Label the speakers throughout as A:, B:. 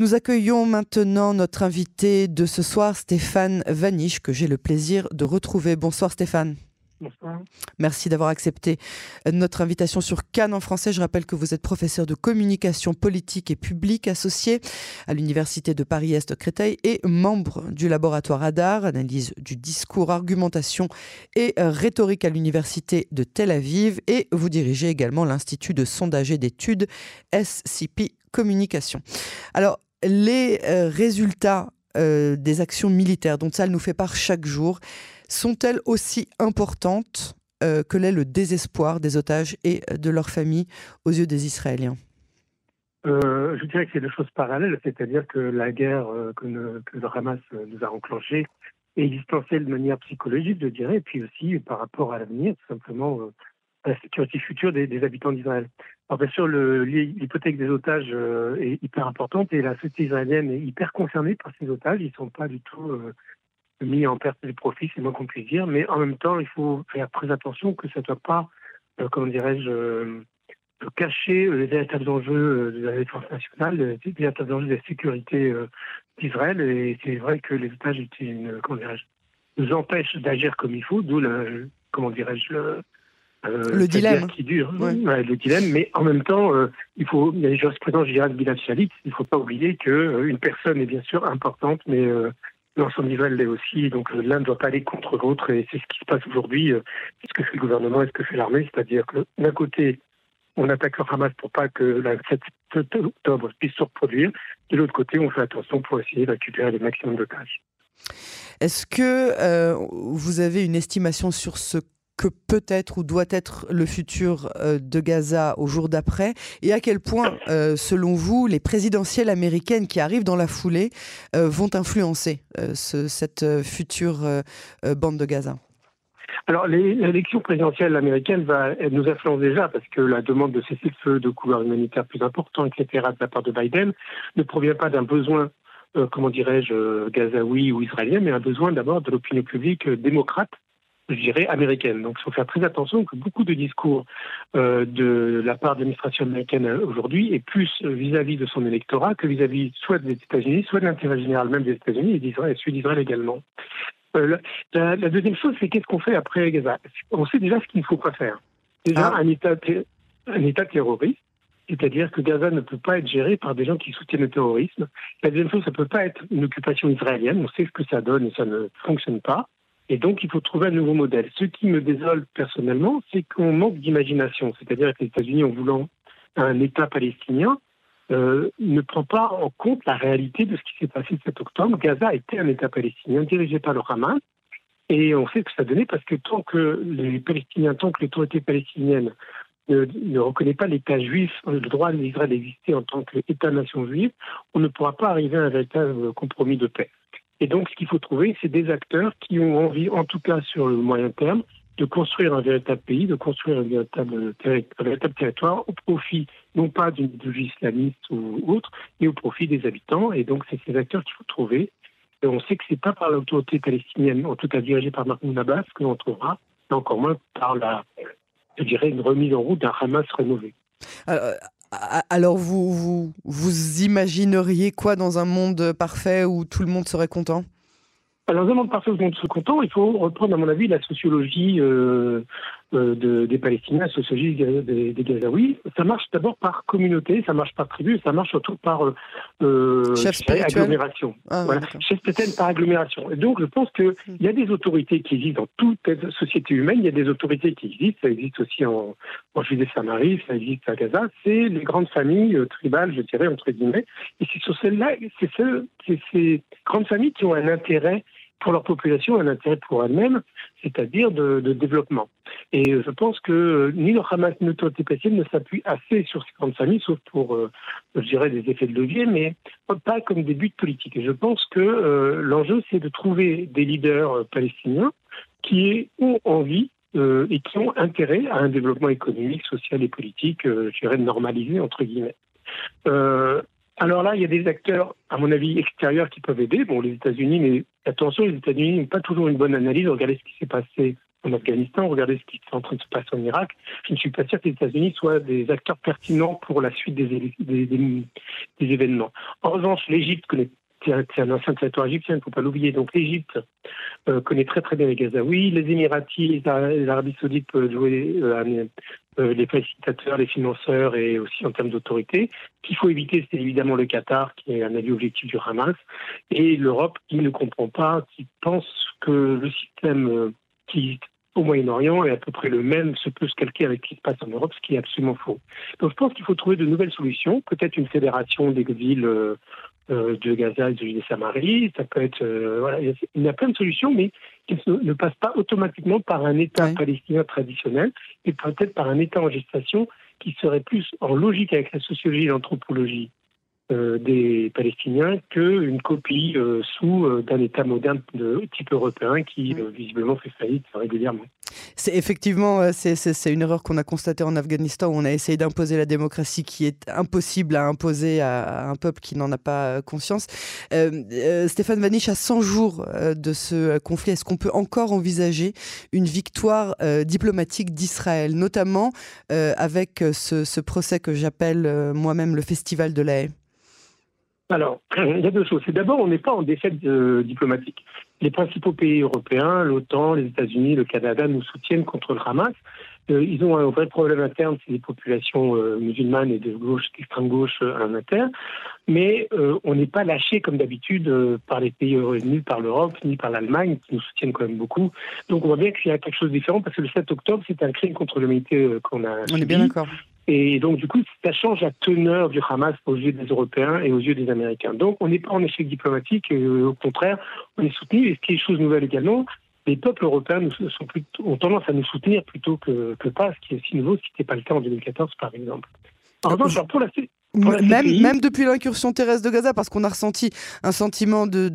A: Nous accueillons maintenant notre invité de ce soir, Stéphane Vaniche, que j'ai le plaisir de retrouver. Bonsoir Stéphane.
B: Bonsoir.
A: Merci d'avoir accepté notre invitation sur Cannes en français. Je rappelle que vous êtes professeur de communication politique et publique associé à l'Université de Paris-Est Créteil et membre du laboratoire ADAR, analyse du discours, argumentation et rhétorique à l'Université de Tel Aviv. Et vous dirigez également l'Institut de sondage et d'études SCP Communication. Alors, les euh, résultats euh, des actions militaires dont ça nous fait part chaque jour sont-elles aussi importantes euh, que l'est le désespoir des otages et de leurs familles aux yeux des Israéliens?
B: Je dirais que c'est deux choses parallèles, c'est-à-dire que la guerre que, le Hamas nous a enclenchée est existentielle de manière psychologique, je dirais, et puis aussi par rapport à l'avenir, tout simplement la sécurité future des, habitants d'Israël. Alors bien sûr, l'hypothèque des otages euh, est hyper importante et la société israélienne est hyper concernée par ces otages. Ils ne sont pas du tout euh, mis en perte de profit, c'est moins qu'on puisse dire. Mais en même temps, il faut faire très attention que ça ne soit pas, euh, comment dirais-je, cacher les véritables enjeux de la défense nationale, les véritables enjeux de la sécurité d'Israël. Et c'est vrai que les otages comment nous empêchent d'agir comme il faut, d'où le, comment dirais-je,
A: euh, le dilemme.
B: Qui dure, le dilemme, mais en même temps, euh, il faut, il y a les jurisprudence, je dirais, de Bilal Shalit, il ne faut pas oublier qu'une euh, une personne est bien sûr importante, mais l'ensemble d'Israël l'est aussi, donc l'un ne doit pas aller contre l'autre, et c'est ce qui se passe aujourd'hui. c'est ce que fait le gouvernement? Et ce que fait l'armée, c'est-à-dire que d'un côté, on attaque le Hamas pour pas que la 7 octobre puisse se reproduire, de l'autre côté, on fait attention pour essayer de récupérer le maximum d'otages.
A: Est-ce que vous avez une estimation sur ce que peut être ou doit être le futur euh, de Gaza au jour d'après et à quel point, euh, selon vous, les présidentielles américaines qui arrivent dans la foulée euh, vont influencer cette future bande de Gaza?
B: Alors, l'élection présidentielle américaine va, elle nous influence déjà parce que la demande de cessez-le-feu, de couverture humanitaire plus important, etc., de la part de Biden, ne provient pas d'un besoin, comment dirais-je, gazaoui ou israélien, mais un besoin d'abord de l'opinion publique démocrate je dirais, américaine. Donc il faut faire très attention que beaucoup de discours euh, de la part de l'administration américaine aujourd'hui est plus vis-à-vis de son électorat que vis-à-vis soit des États-Unis, soit de l'intérêt général même des États-Unis et d'Israël, celui d'Israël également. Euh, la, deuxième chose, c'est qu'est-ce qu'on fait après Gaza? On sait déjà ce qu'il ne faut pas faire. Déjà, ah. un, état, un État terroriste, c'est-à-dire que Gaza ne peut pas être géré par des gens qui soutiennent le terrorisme. La deuxième chose, ça ne peut pas être une occupation israélienne. On sait ce que ça donne et ça ne fonctionne pas. Et donc, il faut trouver un nouveau modèle. Ce qui me désole personnellement, c'est qu'on manque d'imagination. C'est-à-dire que les États-Unis, en voulant un État palestinien, euh, ne prend pas en compte la réalité de ce qui s'est passé le 7 octobre. Gaza était un État palestinien dirigé par le Hamas. Et on sait ce que ça donnait parce que tant que les Palestiniens, tant que l'autorité palestinienne ne, ne, reconnaît pas l'État juif, le droit d'Israël d'exister en tant qu'État-nation juive, on ne pourra pas arriver à un véritable compromis de paix. Et donc, ce qu'il faut trouver, c'est des acteurs qui ont envie, en tout cas sur le moyen terme, de construire un véritable pays, de construire un véritable, territoire au profit non pas d'une idéologie islamiste ou autre, mais au profit des habitants. Et donc, c'est ces acteurs qu'il faut trouver. Et on sait que c'est pas par l'autorité palestinienne, en tout cas dirigée par Mahmoud Abbas, que l'on trouvera, mais encore moins par la, je dirais, une remise en route d'un Hamas rénové.
A: Alors vous, vous, imagineriez quoi dans un monde parfait où tout le monde serait content?
B: Dans un monde parfait où tout le monde serait content, il faut reprendre, à mon avis, la sociologie euh, euh, de, des Palestiniens, la sociologie des, des, Gazaouis. Ça marche d'abord par communauté, ça marche par tribu, ça marche surtout par euh,
A: euh
B: agglomération.
A: Ah,
B: voilà. Chef par agglomération. Et donc, je pense qu'il hmm. y a des autorités qui existent dans toute société humaine, il y a des autorités qui existent, ça existe aussi en, en Judée-Samarie, ça existe à Gaza, c'est les grandes familles tribales, je dirais, entre guillemets. Et c'est sur celles-là, c'est ces grandes familles qui ont un intérêt pour leur population un intérêt pour elles-mêmes, c'est-à-dire de, développement. Et je pense que ni le Hamas ni l'autorité ne s'appuient assez sur ces grandes familles, sauf pour, euh, je dirais, des effets de levier, mais pas comme des buts politiques. Et je pense que euh, l'enjeu, c'est de trouver des leaders euh, palestiniens qui ont envie et qui ont intérêt à un développement économique, social et politique, je dirais, normalisé, entre guillemets. Alors là, il y a des acteurs, à mon avis, extérieurs qui peuvent aider. Bon, les États-Unis, mais attention, les États-Unis n'ont pas toujours une bonne analyse. Regardez ce qui s'est passé en Afghanistan, regardez ce qui est en train de se passer en Irak. Je ne suis pas sûr que les États-Unis soient des acteurs pertinents pour la suite des, des, événements. En revanche, l'Égypte connaît c'est un ancien territoire égyptien, il ne faut pas l'oublier. Donc l'Égypte euh, connaît très très bien les Gazaouis. Les Émiratis, l'Arabie saoudite peuvent jouer euh, euh, les facilitateurs, les financeurs et aussi en termes d'autorité. Ce qu'il faut éviter, c'est évidemment le Qatar, qui est un allié objectif du Hamas, et l'Europe qui ne comprend pas, qui pense que le système qui au Moyen-Orient est à peu près le même, se peut se calquer avec ce qui se passe en Europe, ce qui est absolument faux. Donc je pense qu'il faut trouver de nouvelles solutions, peut-être une fédération des villes euh, de Gaza et de Samarie. Ça peut être, euh, voilà, il y a plein de solutions, mais qui ne, passent pas automatiquement par un État palestinien traditionnel, mais peut-être par un État en gestation qui serait plus en logique avec la sociologie et l'anthropologie. euh, des Palestiniens qu'une copie sous d'un État moderne de type européen qui visiblement fait faillite régulièrement.
A: C'est effectivement euh, c'est une erreur qu'on a constatée en Afghanistan où on a essayé d'imposer la démocratie qui est impossible à imposer à, un peuple qui n'en a pas euh, conscience. Euh, Stéphane Vanish, à 100 jours de ce conflit, est-ce qu'on peut encore envisager une victoire diplomatique d'Israël, notamment avec ce, ce, procès que j'appelle moi-même le festival de la haie?
B: Alors, il y a deux choses. C'est d'abord, on n'est pas en défaite euh, diplomatique. Les principaux pays européens, l'OTAN, les États-Unis, le Canada nous soutiennent contre le Hamas. Euh, ils ont un vrai problème interne, c'est les populations euh, musulmanes et de gauche, d'extrême gauche en interne. Mais on n'est pas lâché comme d'habitude par les pays ni par l'Europe, ni par l'Allemagne, qui nous soutiennent quand même beaucoup. Donc on voit bien qu'il y a quelque chose de différent parce que le 7 octobre, c'est un crime contre l'humanité qu'on a.
A: On est bien d'accord.
B: Et donc, du coup, ça change la teneur du Hamas aux yeux des Européens et aux yeux des Américains. Donc, on n'est pas en échec diplomatique, euh, au contraire, on est soutenu. Et ce qui est chose nouvelle également, les peuples européens sont ont tendance à nous soutenir plutôt que, que pas, ce qui est aussi nouveau, ce qui n'était pas le cas en 2014, par exemple. En revanche, pour la,
A: même, même depuis l'incursion terrestre de Gaza, parce qu'on a ressenti un sentiment de,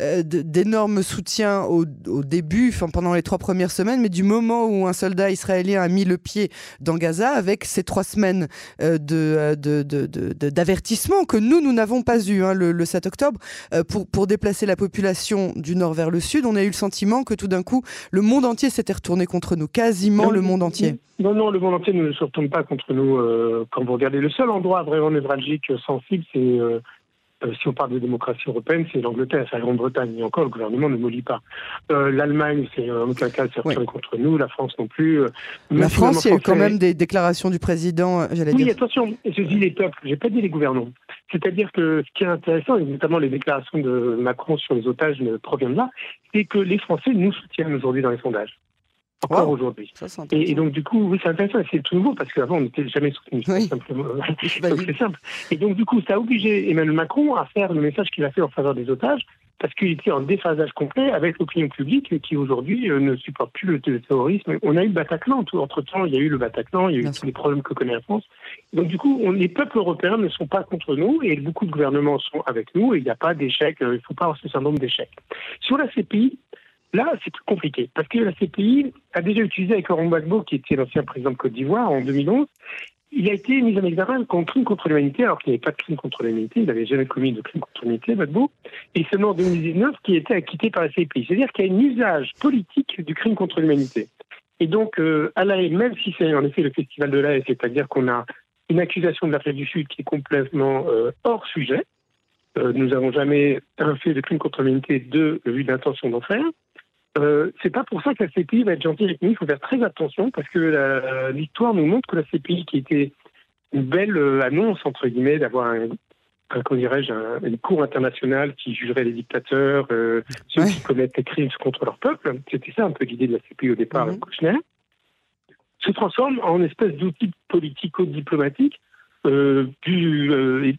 A: euh, d'énorme soutien au, début, enfin, pendant les trois premières semaines, mais du moment où un soldat israélien a mis le pied dans Gaza, avec ces trois semaines euh, euh, d'avertissement que nous, nous n'avons pas eu hein, le, 7 octobre, pour, pour déplacer la population du nord vers le sud, on a eu le sentiment que tout d'un coup, le monde entier s'était retourné contre nous, quasiment le monde entier.
B: Non, non, le monde entier ne se retourne pas contre nous. quand vous regardez le seul endroit vraiment névralgique, sensible, c'est euh, euh, si on parle de démocratie européenne, c'est l'Angleterre, c'est la Grande-Bretagne. Et encore, le gouvernement ne mollit pas. Euh, L'Allemagne, c'est en aucun cas c'est oui. contre nous. La France non plus.
A: la France, il y a eu quand même des déclarations du président.
B: J'allais oui, attention. Je dis les peuples. J'ai pas dit les gouvernements. C'est-à-dire que ce qui est intéressant, et notamment les déclarations de Macron sur les otages proviennent de là, c'est que les Français nous soutiennent aujourd'hui dans les sondages encore aujourd'hui. Et, donc, du coup, oui, c'est intéressant, c'est tout nouveau, parce qu'avant, on n'était jamais soutenu. Oui. c'est simple. Et donc, du coup, ça a obligé Emmanuel Macron à faire le message qu'il a fait en faveur des otages, parce qu'il était en déphasage complet avec l'opinion publique qui, aujourd'hui, euh, ne supporte plus le, terrorisme. On a eu le Bataclan. Entre-temps, il y a eu le Bataclan, il y a eu tous les problèmes que connaît la France. Donc, du coup, les peuples européens ne sont pas contre nous, et beaucoup de gouvernements sont avec nous, et il n'y a pas d'échec. Euh, il ne faut pas avoir ce syndrome d'échec. Sur la CPI, Là, c'est plus compliqué, parce que la CPI a déjà utilisé avec Laurent Gbagbo, qui était l'ancien président de Côte d'Ivoire en 2011, il a été mis en examen contre crime contre l'humanité, alors qu'il n'y avait pas de crime contre l'humanité, il n'avait jamais commis de crime contre l'humanité, Gbagbo, et seulement en 2019 qui a été acquitté par la CPI. C'est-à-dire qu'il y a un usage politique du crime contre l'humanité. Et donc, euh, à la même si c'est en effet le festival de la c'est-à-dire qu'on a une accusation de l'Afrique du Sud qui est complètement euh, hors sujet, euh, nous n'avons jamais fait de crime contre l'humanité de vue d'intention d'en faire. Euh, c'est pas pour ça que la CPI va être gentille avec nous. Il faut faire très attention parce que l'histoire nous montre que la CPI, qui était une belle euh, annonce entre guillemets d'avoir un, comment dirais-je, une cour internationale qui jugerait les dictateurs, euh, ceux qui commettent des crimes contre leur peuple. C'était ça un peu l'idée de la CPI au départ, mm Kouchner. Se transforme en espèce d'outil politico-diplomatique euh, du, euh,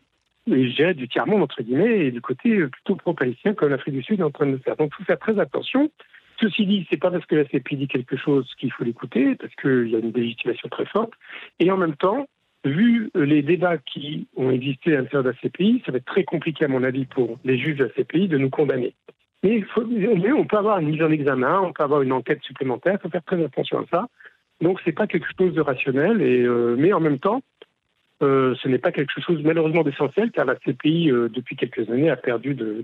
B: du tiers-monde, entre guillemets, et du côté plutôt pro-palestinien, comme l'Afrique du Sud est en train de le faire. Donc, il faut faire très attention. Ceci dit, c'est pas parce que la CPI dit quelque chose qu'il faut l'écouter, parce qu'il y a une légitimation très forte. Et en même temps, vu les débats qui ont existé à l'intérieur de la CPI, ça va être très compliqué, à mon avis, pour les juges de la CPI de nous condamner. Mais, on peut avoir une mise en examen, on peut avoir une enquête supplémentaire, il faut faire très attention à ça. Donc, c'est pas quelque chose de rationnel, euh, mais en même temps, euh, ce n'est pas quelque chose malheureusement d'essentiel, car la CPI, euh, depuis quelques années, a perdu de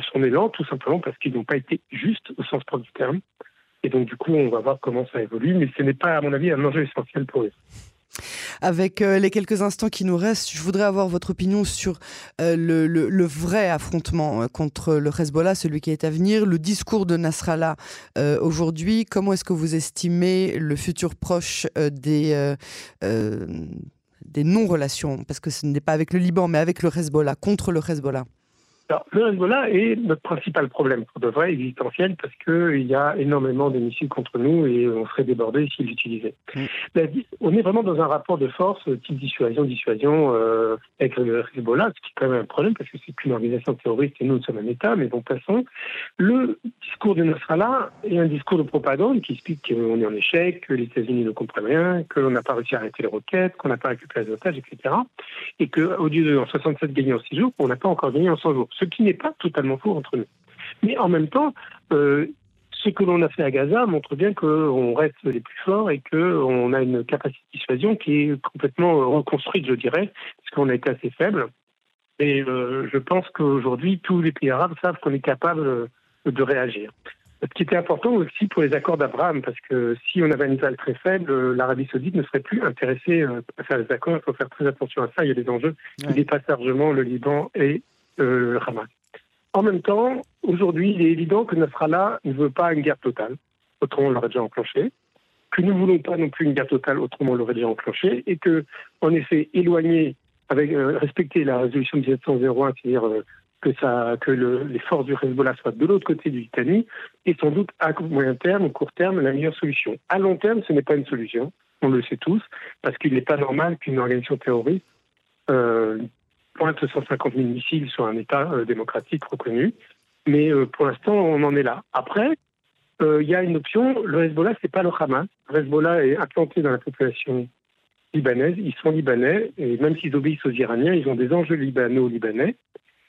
B: son élan, tout simplement parce qu'ils n'ont pas été justes au sens propre du terme. Et donc, du coup, on va voir comment ça évolue, mais ce n'est pas, à mon avis, un enjeu essentiel pour eux.
A: Avec euh, les quelques instants qui nous restent, je voudrais avoir votre opinion sur euh, le, vrai affrontement euh, contre le Hezbollah, celui qui est à venir, le discours de Nasrallah aujourd'hui. Comment est-ce que vous estimez le futur proche des, des non-relations? Parce que ce n'est pas avec le Liban, mais avec le Hezbollah, contre le Hezbollah.
B: Alors, le Hezbollah est notre principal problème, pour de vrai, existentiel, parce qu'il y a énormément de missiles contre nous et on serait débordé s'ils l'utilisaient. Mm. On est vraiment dans un rapport de force, type dissuasion-dissuasion, euh, avec le Hezbollah, ce qui est quand même un problème, parce que c'est qu'une organisation terroriste et nous, nous sommes un État, mais bon, passons. Le discours de Nasrallah est un discours de propagande qui explique qu'on est en échec, que les États-Unis ne comprennent rien, qu'on n'a pas réussi à arrêter les roquettes, qu'on n'a pas récupéré les otages, etc. Et qu'au lieu de en 67 gagner en 6 jours, on n'a pas encore gagné en 100 jours ce qui n'est pas totalement faux entre nous. Mais en même temps, euh, ce que l'on a fait à Gaza montre bien qu'on reste les plus forts et qu'on a une capacité de dissuasion qui est complètement reconstruite, je dirais, parce qu'on a été assez faible. Et euh, je pense qu'aujourd'hui, tous les pays arabes savent qu'on est capable de réagir. Ce qui était important aussi pour les accords d'Abraham, parce que si on avait un Israël très faible, l'Arabie saoudite ne serait plus intéressée euh, à faire des accords. Il faut faire très attention à ça. Il y a des enjeux qui dépassent largement le Liban et euh. En même temps, aujourd'hui, il est évident que Nasrallah ne veut pas une guerre totale, autrement on l'aurait déjà enclenché, que nous ne voulons pas non plus une guerre totale, autrement on l'aurait déjà enclenché, et que, en effet, éloigner, avec euh, respecter la résolution 1701, c'est-à-dire euh, que, ça, que le, les forces du Hezbollah soient de l'autre côté du Litanie, est sans doute à moyen terme, ou court terme, la meilleure solution. À long terme, ce n'est pas une solution, on le sait tous, parce qu'il n'est pas normal qu'une organisation terroriste euh, pointe 150 000 missiles sur un État euh, démocratique reconnu. Mais euh, pour l'instant, on en est là. Après, euh, il y a une option. Le Hezbollah, c'est pas le Hamas. Le Hezbollah est implanté dans la population libanaise. Ils sont libanais et même s'ils obéissent aux Iraniens, ils ont des enjeux libano-libanais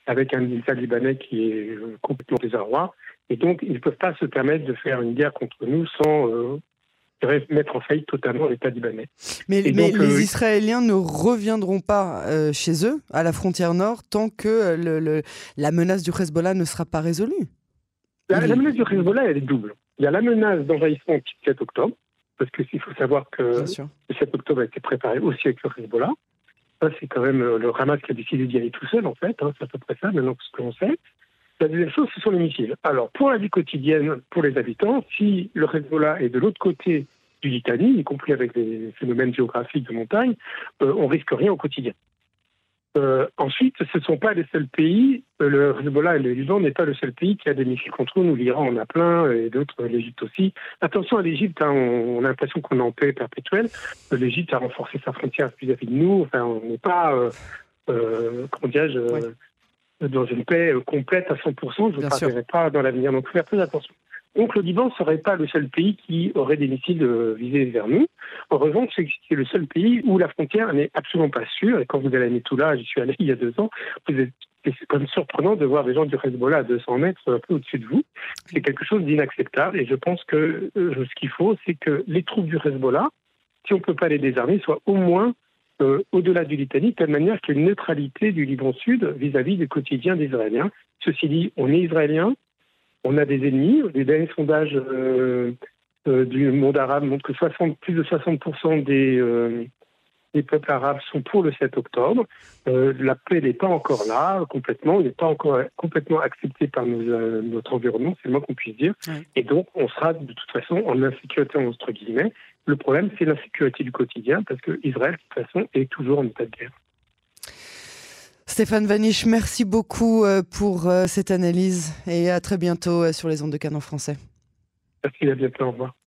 B: avec un État libanais qui est complètement désarroi. Et donc, ils ne peuvent pas se permettre de faire une guerre contre nous sans mettre en faillite totalement l'État libanais.
A: Mais, les euh, Israéliens ne reviendront pas euh, chez eux, à la frontière nord, tant que euh, le, la menace du Hezbollah ne sera pas résolue.
B: La, menace du Hezbollah, elle est double. Il y a la menace d'envahissement du 7 octobre, parce qu'il faut savoir que le 7 octobre a été préparé aussi avec le Hezbollah. Ça, c'est quand même le Hamas qui a décidé d'y aller tout seul, en fait. Hein, c'est à peu près ça, maintenant, ce que l'on sait. La deuxième chose, ce sont les missiles. Alors, pour la vie quotidienne, pour les habitants, si le Hezbollah est de l'autre côté du Litanie, y compris avec des phénomènes géographiques de montagne, euh, on risque rien au quotidien. Euh, ensuite, ce ne sont pas les seuls pays. Euh, le Hezbollah et le Liban n'est pas le seul pays qui a des missiles contre nous. L'Iran en a plein et d'autres, l'Égypte aussi. Attention à l'Égypte, hein, on, a l'impression qu'on est en paix perpétuelle. L'Égypte a renforcé sa frontière vis-à-vis de nous. Enfin, on n'est pas, comment dirais-je, dans une paix euh, complète à 100%. Je ne parlerai pas dans l'avenir. Donc, faire très attention. Donc, le Liban ne serait pas le seul pays qui aurait des missiles euh, visés vers nous. En revanche, c'est le seul pays où la frontière n'est absolument pas sûre. Et quand vous allez à là, j'y suis allé il y a deux ans, c'est quand même surprenant de voir des gens du Hezbollah à 200 mètres un peu au-dessus de vous. C'est quelque chose d'inacceptable. Et je pense que euh, ce qu'il faut, c'est que les troupes du Hezbollah, si on ne peut pas les désarmer, soient au moins euh, au-delà du Litanie, de telle manière qu'il y a une neutralité du Liban Sud vis-à-vis du quotidien des Israéliens. Ceci dit, on est israélien, on a des ennemis. Les derniers sondages euh, euh, du monde arabe montrent que plus de 60% des, des, peuples arabes sont pour le 7 octobre. la paix n'est pas encore là complètement, n'est pas encore complètement acceptée par notre environnement, c'est le moins qu'on puisse dire. Et donc, on sera de toute façon en insécurité entre guillemets. Le problème, c'est l'insécurité du quotidien, parce que Israël, de toute façon, est toujours en état de guerre.
A: Stéphane Vanish, merci beaucoup euh, pour euh, cette analyse et à très bientôt euh, sur les ondes de Canon français.
B: Merci, à bientôt, au revoir.